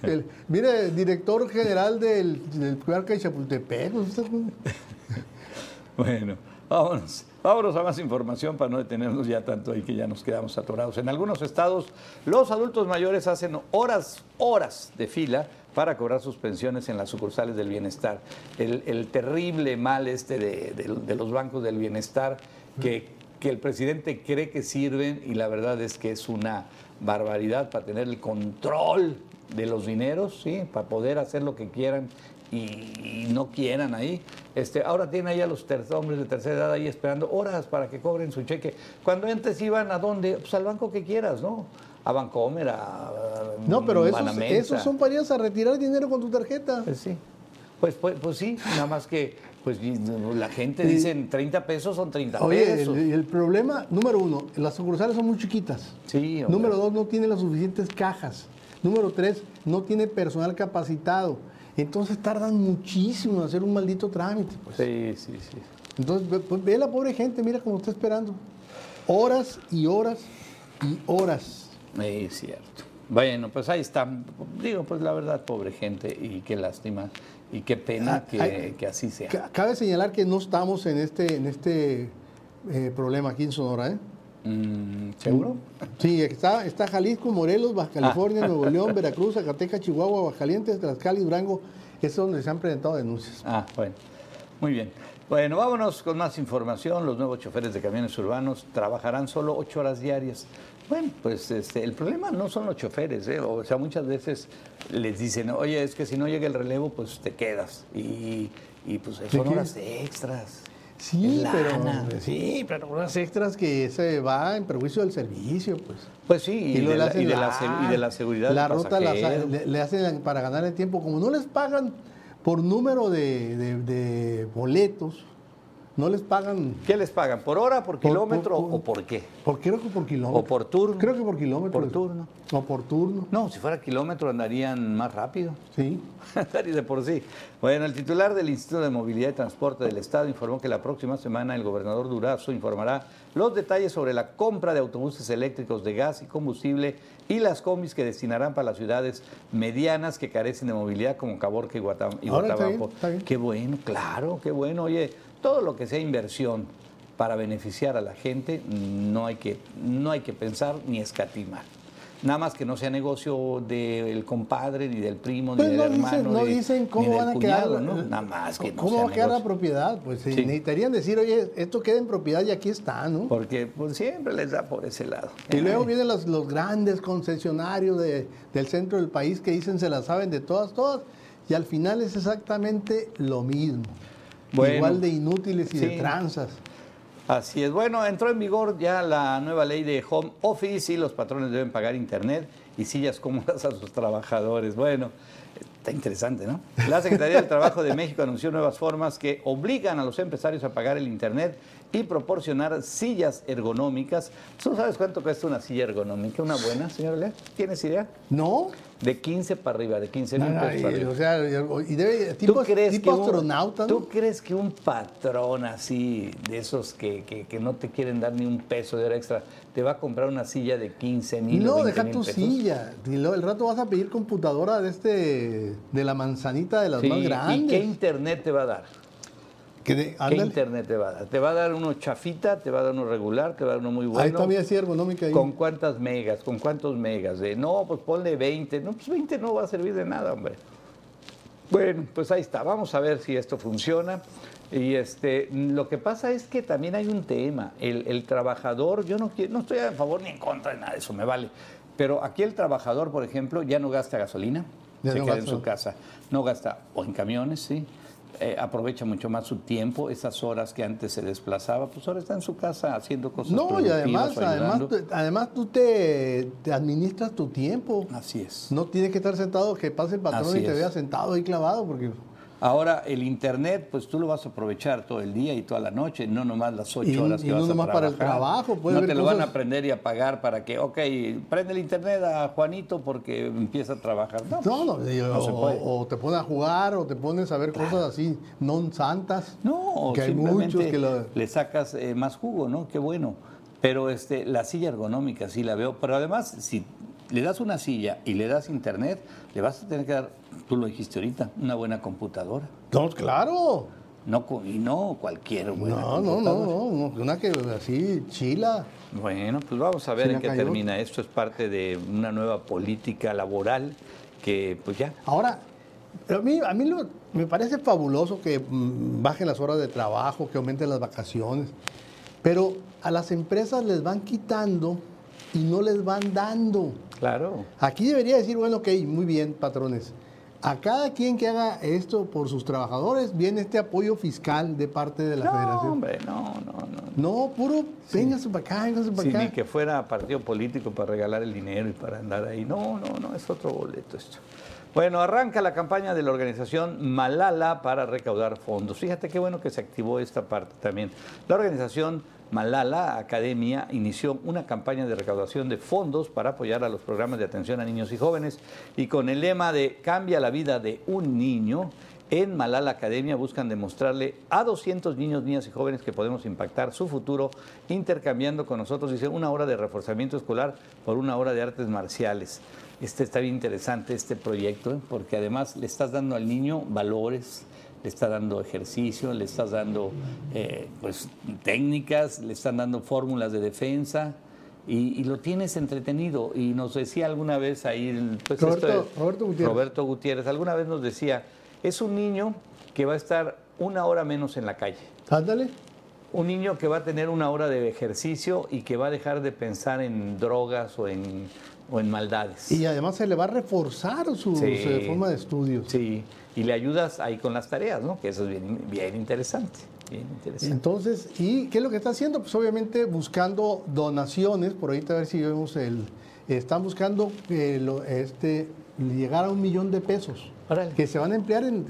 El- mire, director general del, del Parque de Chapultepec. (laughs) Bueno, vámonos. Vámonos a más información para no detenernos ya tanto ahí que ya nos quedamos atorados. En algunos estados, los adultos mayores hacen horas, horas de fila para cobrar sus pensiones en las sucursales del bienestar. El, terrible mal este de los bancos del bienestar que, que el presidente cree que sirven y la verdad es que es una barbaridad para tener el control de los dineros, ¿sí? para poder hacer lo que quieran y, y no quieran ahí. Este, ahora tienen ahí a los hombres de tercera edad ahí esperando horas para que cobren su cheque. Cuando antes iban a dónde? Pues al banco que quieras, ¿no? A Bancomer, a, a No, pero esos, esos son para ir a retirar dinero con tu tarjeta. Pues sí. Pues, pues, pues sí, nada más que pues la gente dice 30 pesos son 30 Oye, pesos. el, el problema, número uno, las sucursales son muy chiquitas. Sí, hombre. Número dos, no tiene las suficientes cajas. Número tres, no tiene personal capacitado. Entonces tardan muchísimo en hacer un maldito trámite. Pues. Sí, sí, sí. Entonces, ve, pues, ve la pobre gente, mira cómo está esperando. Horas y horas y horas. Es cierto. Bueno, pues ahí está. Digo, pues la verdad, pobre gente, y qué lástima, y qué pena Ah, que, que así sea. Ca- Cabe señalar que no estamos en este, en este eh, problema aquí en Sonora, ¿eh? Mm, ¿Seguro? (laughs) Sí, está, está Jalisco, Morelos, Baja California, Ah. Nuevo León, (laughs) Veracruz, Zacatecas, Chihuahua, Aguascalientes, Tlaxcala y Durango. Es donde se han presentado denuncias. Ah, bueno. Muy bien. Bueno, vámonos con más información. Los nuevos choferes de camiones urbanos trabajarán solo ocho horas diarias. Bueno, pues este, el problema no son los choferes, ¿eh? o sea, muchas veces les dicen, oye, es que si no llega el relevo, pues te quedas. Y, y pues son horas extras. Sí, pero, sí, pero unas extras que se va en perjuicio del servicio, pues. Pues sí, y, de, la, hacen y de la la- se- y de la seguridad La del ruta la- le, le hacen para ganar el tiempo. Como no les pagan por número de- de boletos, no les pagan. ¿Qué les pagan? ¿Por hora, por Por- kilómetro por- por- o por qué? Por, creo que por kilómetro. ¿O por turno? Creo que por kilómetro. Por turno. O por turno, No, si fuera kilómetro andarían más rápido. sí. (laughs) y de por sí. Bueno, el titular del Instituto de Movilidad y Transporte del Estado informó que la próxima semana el gobernador Durazo informará los detalles sobre la compra de autobuses eléctricos de gas y combustible y las combis que destinarán para las ciudades medianas que carecen de movilidad como Caborca y, Guatam- y Ahora está Guatabampo. bien, está bien. Qué bueno, claro, qué bueno. Oye, todo lo que sea inversión para beneficiar a la gente no hay que, no hay que pensar ni escatimar. Nada más que no sea negocio del compadre, ni del primo, Pues ni no del hermano. no de- dicen cómo van a quedar. cuñado, ¿no? Nada más que no ¿Cómo va a quedar la propiedad? Pues eh, Sí. necesitarían decir, oye, esto queda en propiedad y aquí está, ¿no? Porque pues, siempre les da por ese lado. Y luego Ay, vienen los, los grandes concesionarios de- del centro del país que dicen se la saben de todas, todas, y al final es exactamente lo mismo. Bueno, Igual de inútiles y sí. de tranzas. Así es. Bueno, entró en vigor ya la nueva ley de home office y los patrones deben pagar internet y sillas cómodas a sus trabajadores. Bueno, está interesante, ¿no? La Secretaría del Trabajo de México anunció nuevas formas que obligan a los empresarios a pagar el internet y proporcionar sillas ergonómicas. ¿Tú sabes cuánto cuesta una silla ergonómica? ¿Una buena, señor Lea? ¿Tienes idea? ¿No? De 15 para arriba, de 15 No, mil no, pesos para y, arriba. o sea, y debe, tipo, tipo un- astronauta, ¿no? ¿Tú crees que un patrón así, de esos que, que- que no te quieren dar ni un peso de hora extra, te va a comprar una silla de 15 mil No, o 20 deja tu pesos? silla. Y el rato vas a pedir computadora de este de la manzanita de las Sí, más ¿Y grandes. qué internet te va a dar? ¿Qué internet te va a dar? ¿Te va a dar uno chafita? ¿Te va a dar uno regular? ¿Te va a dar uno muy bueno? Ahí todavía sí ergonómica ahí. ¿Con cuántas megas? ¿Con cuántos megas? De, no, pues ponle 20. No, pues 20 no va a servir de nada, hombre. Bueno, pues ahí está. Vamos a ver si esto funciona. Y este, lo que pasa es que también hay un tema. El, el trabajador, yo no, quiero, no estoy a favor ni en contra de nada de eso, me vale. Pero aquí el trabajador, por ejemplo, ya no gasta gasolina, Ya se no queda en su casa. No gasta o en camiones, sí. Eh, aprovecha mucho más su tiempo, esas horas que antes se desplazaba, pues ahora está en su casa haciendo cosas No, y además, además, además tú te, te administras tu tiempo. Así es. No tienes que estar sentado, que pase el patrón Así y te es. vea sentado ahí clavado, porque Ahora, el Internet, pues tú lo vas a aprovechar todo el día y toda la noche, no nomás las ocho Y- horas y que no vas a nomás para el trabajar. trabajo, puedes No te lo van a aprender y a pagar para que, ok, prende el Internet a Juanito porque empieza a trabajar. No, no, no, y- no se o, puede. o te pones a jugar o te pones a ver cosas así non santas. No, que hay muchos que lo... le sacas eh, más jugo, ¿no? Qué bueno. Pero este, la silla ergonómica sí la veo. Pero además, si le das una silla y le das internet, le vas a tener que dar, tú lo dijiste ahorita, una buena computadora. No, claro. No, y no cualquier buena No, no, no, no, no, una que así chila. Bueno, pues vamos a ver en qué cayó. termina. Esto es parte de una nueva política laboral que, pues ya, Ahora, a mí, a mí lo- me parece fabuloso que mm, bajen las horas de trabajo, que aumenten las vacaciones, pero a las empresas les van quitando y no les van dando. claro. Aquí debería decir, bueno, ok, muy bien, patrones. A cada quien que haga esto por sus trabajadores viene este apoyo fiscal de parte de la No, federación. hombre, no, no, no. No, puro, véngase para acá, véngase para Sí, acá. ni que fuera partido político para regalar el dinero y para andar ahí. No, no, no, es otro boleto esto. Bueno, arranca la campaña de la organización Malala para recaudar fondos. Fíjate qué bueno que se activó esta parte también. La organización Malala Academia inició una campaña de recaudación de fondos para apoyar a los programas de atención a niños y jóvenes y con el lema de Cambia la vida de un niño, en Malala Academia buscan demostrarle a 200 niños, niñas y jóvenes que podemos impactar su futuro intercambiando con nosotros, dice, una hora de reforzamiento escolar por una hora de artes marciales. Este está bien interesante este proyecto, ¿eh? porque además le estás dando al niño valores, le estás dando ejercicio, le estás dando eh, pues, técnicas, le están dando fórmulas de defensa. Y, y lo tienes entretenido. Y nos decía alguna vez ahí, pues, Roberto- esto Roberto Gutiérrez. Roberto Gutiérrez, alguna vez nos decía, es un niño que va a estar una hora menos en la calle. Ándale. Un niño que va a tener una hora de ejercicio y que va a dejar de pensar en drogas o en, o en maldades. Y además se le va a reforzar su, Sí. su forma de estudio. Sí, y le ayudas ahí con las tareas, ¿no? Que eso es bien, bien interesante. Bien interesante. Entonces, ¿y qué es lo que está haciendo? Pues obviamente buscando donaciones, por ahorita a ver si vemos el... Están buscando eh, lo- este, llegar a un millón de pesos Órale. que se van a emplear en,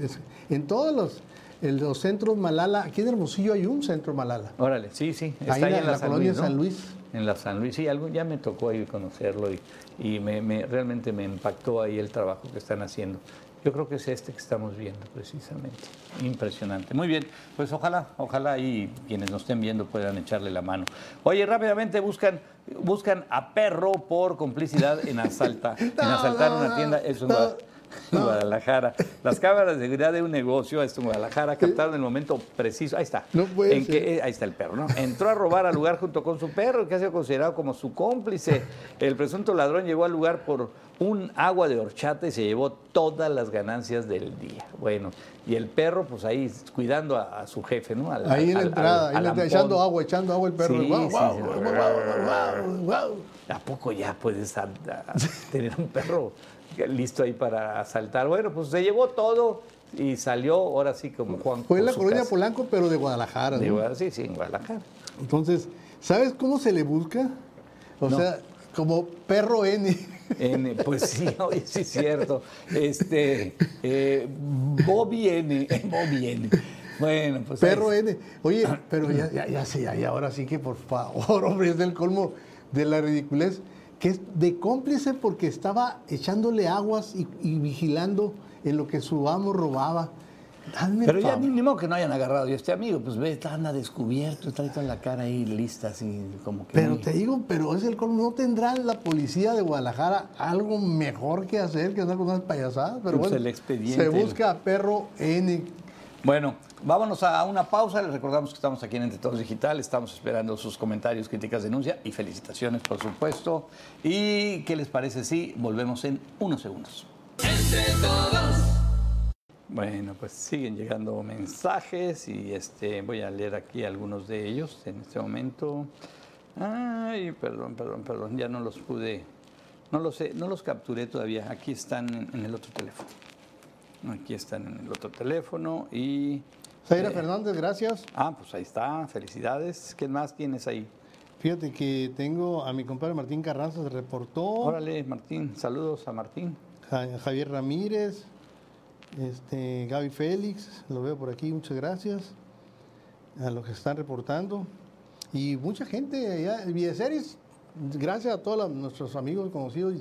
en todos los, en los centros Malala. Aquí en Hermosillo hay un centro Malala. Órale, sí, sí. Está Ahí ahí en en la colonia Luis, ¿no? San Luis. En la San Luis, sí, algo, ya me tocó ahí conocerlo y, y me, me- realmente me impactó ahí el trabajo que están haciendo. Yo creo que es este que estamos viendo precisamente. Impresionante. Muy bien, pues ojalá, ojalá ahí quienes nos estén viendo puedan echarle la mano. Oye, rápidamente buscan, buscan a perro por complicidad en asalta, en (laughs) No, asaltar no, una no, tienda. Eso en no, (laughs) Guadalajara. Las cámaras de seguridad de un negocio, en Guadalajara, captaron el momento preciso. Ahí está. No puede en ser. que, eh, ahí está el perro, ¿no? Entró a robar al lugar junto con su perro, que ha sido considerado como su cómplice. El presunto ladrón llegó al lugar por un agua de horchata y se llevó todas las ganancias del día. Bueno, y el perro, pues ahí cuidando a, a su jefe, ¿no? Al- Ahí en la entrada, al- ahí al está echando agua, echando agua el perro. Sí. ¿A poco ya puedes a- a tener un perro listo ahí para asaltar? Bueno, pues se llevó todo y salió ahora sí como Juan. Fue en la colonia casa. Polanco, pero de Guadalajara. De ¿no? Sí, sí, en Guadalajara. Entonces, ¿sabes cómo se le busca? O No. sea, como perro N. N, pues sí, (laughs) oye, sí es cierto. Este, eh, Bobby N, (laughs) Bobby N. Bueno, pues Perro. N. Oye, (clears throat) pero ya, ya, ya sí, ya, ahora sí que por favor, (laughs) hombre, es el colmo de la ridiculez. Que es de cómplice porque estaba echándole aguas y, y vigilando en lo que su amo robaba. Hazme Pero ya ni, modo que no hayan agarrado yo a este amigo, pues ve, anda descubierto, está ahí toda la cara ahí lista, así como que. Pero te digo, pero es el colmo. ¿No tendrá la policía de Guadalajara algo mejor que hacer que andar con unas payasadas? Pero Pues bueno, el expediente. se busca a perro N. Bueno, vámonos a una pausa. Les recordamos que estamos aquí en Entre Todos Digital. Estamos esperando sus comentarios, críticas, denuncia y felicitaciones, por supuesto. ¿Y qué les parece si volvemos en unos segundos? Bueno, pues siguen llegando mensajes y este voy a leer aquí algunos de ellos en este momento. Ay, perdón, perdón, perdón, ya no los pude, no los sé, no los capturé todavía. Aquí están en, en el otro teléfono. Aquí están en el otro teléfono y Zaira eh, Fernández, gracias. Ah, pues ahí está, felicidades. ¿Qué más tienes ahí? Fíjate que tengo a mi compadre Martín Carranza, se reportó. Órale, Martín, saludos a Martín. Ja- Javier Ramírez, este, Gaby Félix, lo veo por aquí, muchas gracias a los que están reportando. Y mucha gente allá, en Villeseris, gracias a todos los- nuestros amigos conocidos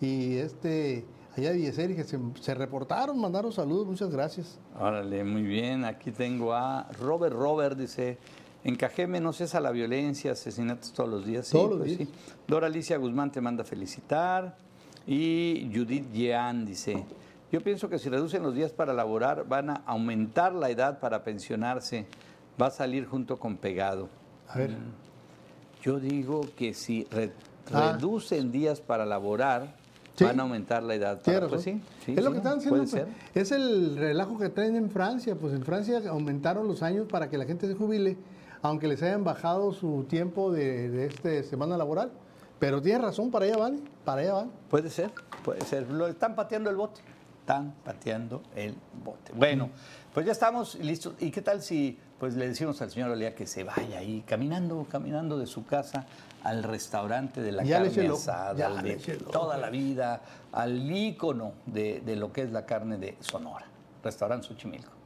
y, y este, allá de Villeseris que se, se reportaron, mandaron saludos, muchas gracias. Órale, muy bien. Aquí tengo a Robert Robert, dice, en Cajeme no cesa la violencia, asesinatos todos los días. Sí, Todos los pues días. sí. Dora Alicia Guzmán te manda felicitar. Y Judith Yean dice, yo pienso que si reducen los días para laborar, van a aumentar la edad para pensionarse. Va a salir junto con pegado. A ver, Yo digo que si re- Ah. reducen días para laborar, Sí. van a aumentar la edad. Para, pues sí, sí, es lo que están haciendo. Puede pues, ser. Es el relajo que traen en Francia. Pues en Francia aumentaron los años para que la gente se jubile, aunque les hayan bajado su tiempo de, de este semana laboral. Pero tiene razón, para allá van, para allá van. Puede ser, puede ser. Lo están pateando el bote. Están pateando el bote. Bueno, pues ya estamos listos. ¿Y qué tal si pues le decimos al señor Olea que se vaya ahí caminando, caminando de su casa al restaurante de la Ya carne asada, al de toda la vida, al ícono de, de lo que es la carne de Sonora, restaurante Xochimilco.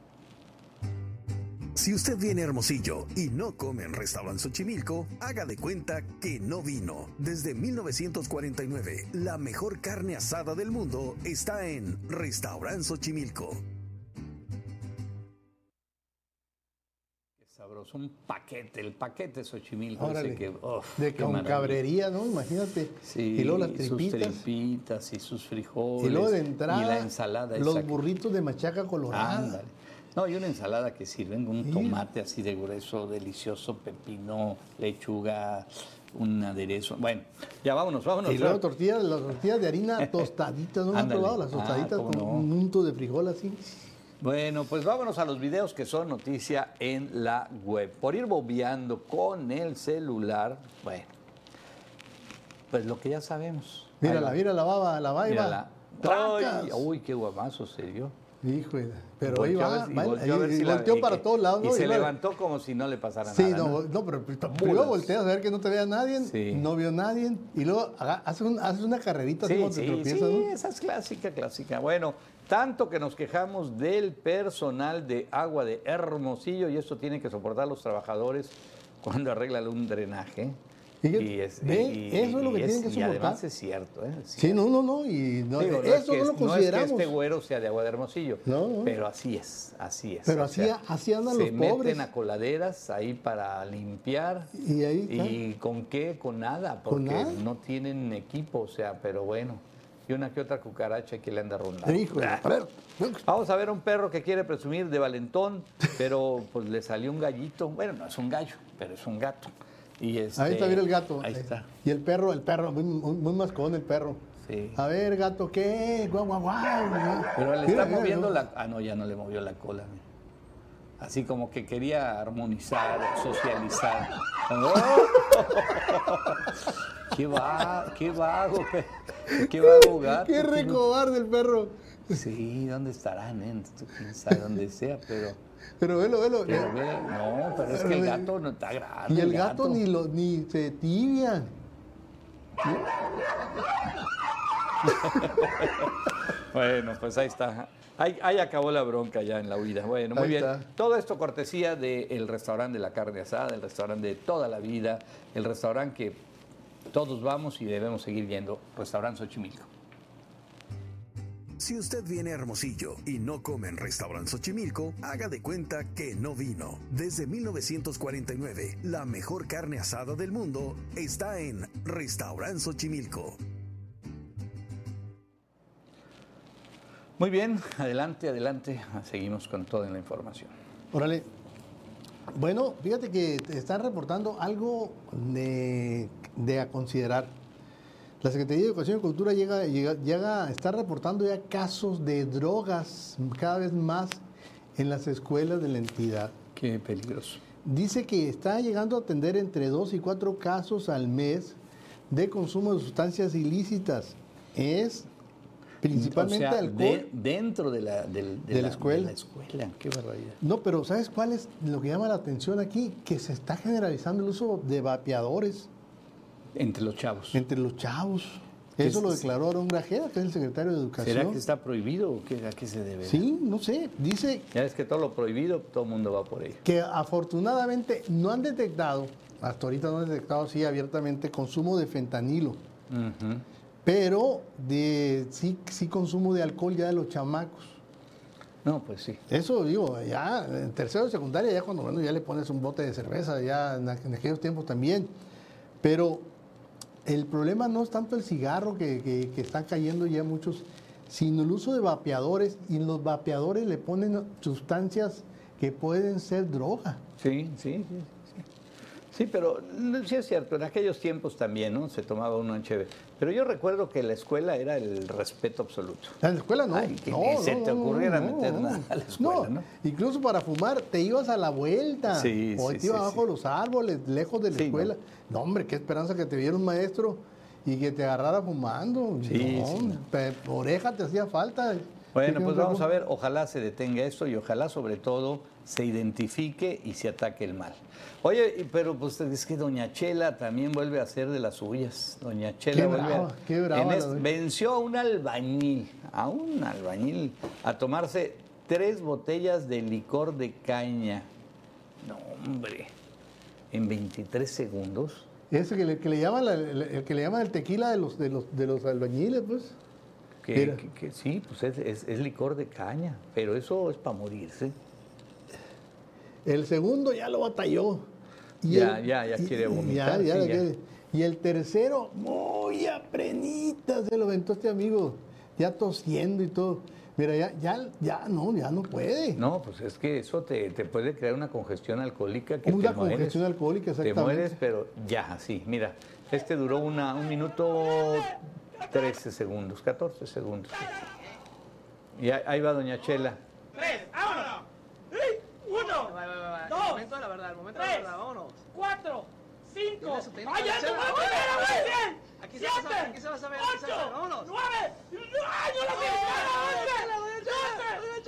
Si usted viene a Hermosillo y no come en Restaurant Xochimilco, haga de cuenta que no vino. Desde 1949, la mejor carne asada del mundo está en Restaurant Xochimilco. Sabroso, un paquete, el paquete Xochimilco. Órale. que, de con cabrería, ¿no? Imagínate. Sí, y luego las sus tripitas. tripitas y sus frijoles. Y luego de entrada, Y la ensalada. los burritos de machaca colorada. Ándale. No, y una ensalada que sirven con un Sí. tomate así de grueso, delicioso, pepino, lechuga, un aderezo. Bueno, ya vámonos, vámonos. Y luego tortillas, las tortillas de harina tostaditas, ¿no? ¿No han Ándale. probado las Ah, tostaditas cómo con no. un unto de frijol así? Bueno, pues vámonos a los videos que son noticia en la web. Por ir bobeando con el celular, bueno, pues lo que ya sabemos. Ahí Mírala, va. mira la baba. Mírala. Ay, uy, qué guamazo se dio. Hijo, de- pero volteó a va, ver- y va, volteó a ver y si la- volteó para que- todos lados, Y se luego- levantó como si no le pasara Sí, nada. no, ¿no? no, pero primero Mulas. volteas a ver que no te vea nadie, Sí. no vio nadie, y luego haces, un- haces una carrerita así Sí, como te sí, tropiezas, sí, esa es clásica, clásica. Bueno, tanto que nos quejamos del personal de agua de Hermosillo y esto tiene que soportar los trabajadores cuando arreglan un drenaje. Fíjate, ve, eso es lo que tienen que Y además soportar. es cierto, ¿eh? Es Sí, no, no, no, y no, Digo, no eso es que, no lo es- no es que consideramos. este güero sea de agua de Hermosillo, No, pero así es, así es. Pero así- sea, así andan se los pobres. meten a coladeras ahí para limpiar. Y ahí. ¿Y con qué? Con nada, porque ¿Con nada? no tienen equipo, o sea, pero bueno. Y una que otra cucaracha que le anda rondando. Hijo, de- a ver, Vamos a ver un perro que quiere presumir de valentón, pero pues le salió un gallito. Bueno, no es un gallo, pero es un gato. Y este, ahí está, mira el gato. Ahí está. Y el perro, el perro, muy, muy, muy mascón el perro. Sí. A ver, gato, ¿qué? Guau, guau, guau. Pero le Mira, está mira, moviendo la. Ah, no, ya no le movió la cola. mira. Así como que quería armonizar, socializar. (laughs) ¡Qué va, qué vago, qué vago gato. Qué recobarde el perro. Sí, ¿dónde estarán? eh? Tú quién sabe dónde sea, pero. Pero velo, velo. pero no, pero es que el gato no está grande. y el gato, ni, lo, ni se tibia. (laughs) Bueno, pues ahí está. Ahí, ahí acabó la bronca ya en la huida. Bueno, muy Ahí bien. está. Todo esto cortesía del restaurante de la carne asada, el restaurante de toda la vida, el restaurante que todos vamos y debemos seguir yendo, restaurante Xochimilco. Si usted viene a Hermosillo y no come en Restaurant Xochimilco, haga de cuenta que no vino. Desde 1949, la mejor carne asada del mundo está en Restaurant Xochimilco. Muy bien, adelante, adelante. Seguimos con toda la información. Órale. Bueno, fíjate que te están reportando algo de, de a considerar. La Secretaría de Educación y Cultura llega, llega, llega, está reportando ya casos de drogas cada vez más en las escuelas de la entidad. Qué peligroso. Dice que está llegando a atender entre dos y cuatro casos al mes de consumo de sustancias ilícitas. Es principalmente O sea, alcohol. de- dentro de la, del- De la escuela. de la escuela. Qué barbaridad. No, pero ¿sabes cuál es lo que llama la atención aquí? Que se está generalizando el uso de vapeadores Entre los chavos. entre los chavos. ¿Qué Eso lo es- declaró Aarón Grajeda, que es el secretario de Educación. ¿Será que está prohibido o qué, a qué se debe? Sí, no sé. Dice Ya ves que todo lo prohibido, todo el mundo va por ello. que afortunadamente no han detectado, hasta ahorita no han detectado así abiertamente, consumo de fentanilo. Ujú. Pero de sí, sí consumo de alcohol ya de los chamacos. No, pues sí. Eso digo, ya en tercero de secundaria, ya cuando bueno, ya le pones un bote de cerveza, ya en aquellos tiempos también. Pero el problema no es tanto el cigarro que, que, que están cayendo ya muchos, sino el uso de vapeadores y los vapeadores le ponen sustancias que pueden ser droga. Sí, sí, sí. Sí. Pero sí es cierto, en aquellos tiempos también, ¿no? Se tomaba uno en chévere. Pero yo recuerdo que la escuela era el respeto absoluto. En la escuela no. Ay, que no, ni se no, te no, ocurriera no, meter no. nada a la escuela, ¿no? Incluso para fumar, te ibas a la vuelta. Sí, o sí, te ibas sí, de los árboles, lejos de la escuela. No. hombre, qué esperanza que te viera un maestro y que te agarrara fumando. Sí, no, sí, no. oreja te hacía falta. Bueno, pues vamos a ver, ojalá se detenga esto y ojalá sobre todo se identifique y se ataque el mal. Oye, pero pues es que Doña Chela también vuelve a ser de las suyas. Doña Chela Qué vuelve a- qué brava es- venció a un albañil, a un albañil, a tomarse tres botellas de licor de caña. No, hombre, en 23 segundos. Ese que le, que le llaman la- el, el que le llaman el tequila de los de los de los albañiles, pues. Que, Mira. que- que sí, pues es, es- es licor de caña, pero eso es para morirse. El segundo ya lo batalló. Ya, ya, ya quiere vomitar, ya, ya sí, la ya. quiere. Y el tercero, muy aprenita, se lo aventó este amigo, ya tosiendo y todo. Mira, ya, ya, ya no, ya no puede. No, pues es que eso te, te puede crear una congestión alcohólica que Una te mueres. congestión alcohólica, Te exactamente. mueres, pero ya, sí. Mira, este duró una, un minuto 13 segundos, 14 segundos. Y ahí va Doña Chela. 3, vámonos. 3, 1, 2, momento la verdad, el momento de la verdad, vámonos. 4, 5, ¡Vaya, va a ver! Aquí se va a saber, aquí se va a 9, 12,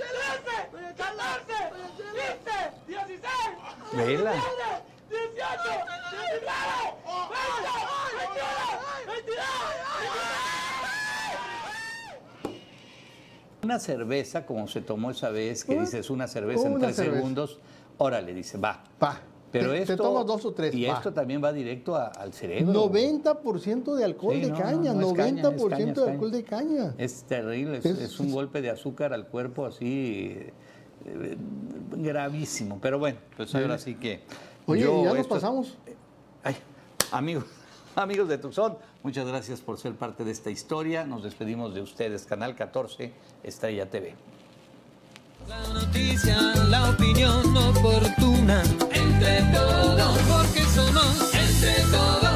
13, 14, 15, 16, 17, una cerveza, como se tomó esa vez, que dices una cerveza en tres cerveza. segundos, órale, dice, va. Pa. Pero te, esto. te tomas dos o tres. Y pa. esto también va directo a- al cerebro. 90% de alcohol Sí, de no, no, caña, no, caña, 90% es caña, es de alcohol caña. de caña. Es terrible, es, Es- es un golpe de azúcar al cuerpo así eh, gravísimo. Pero bueno, pues ahora sí que. Oye, yo ya nos esto- pasamos. Ay, amigos, (laughs) amigos de Tucson, muchas gracias por ser parte de esta historia. Nos despedimos de ustedes, Canal 14, Estrella TV. La noticia, la opinión oportuna, entre todos, porque somos entre todos.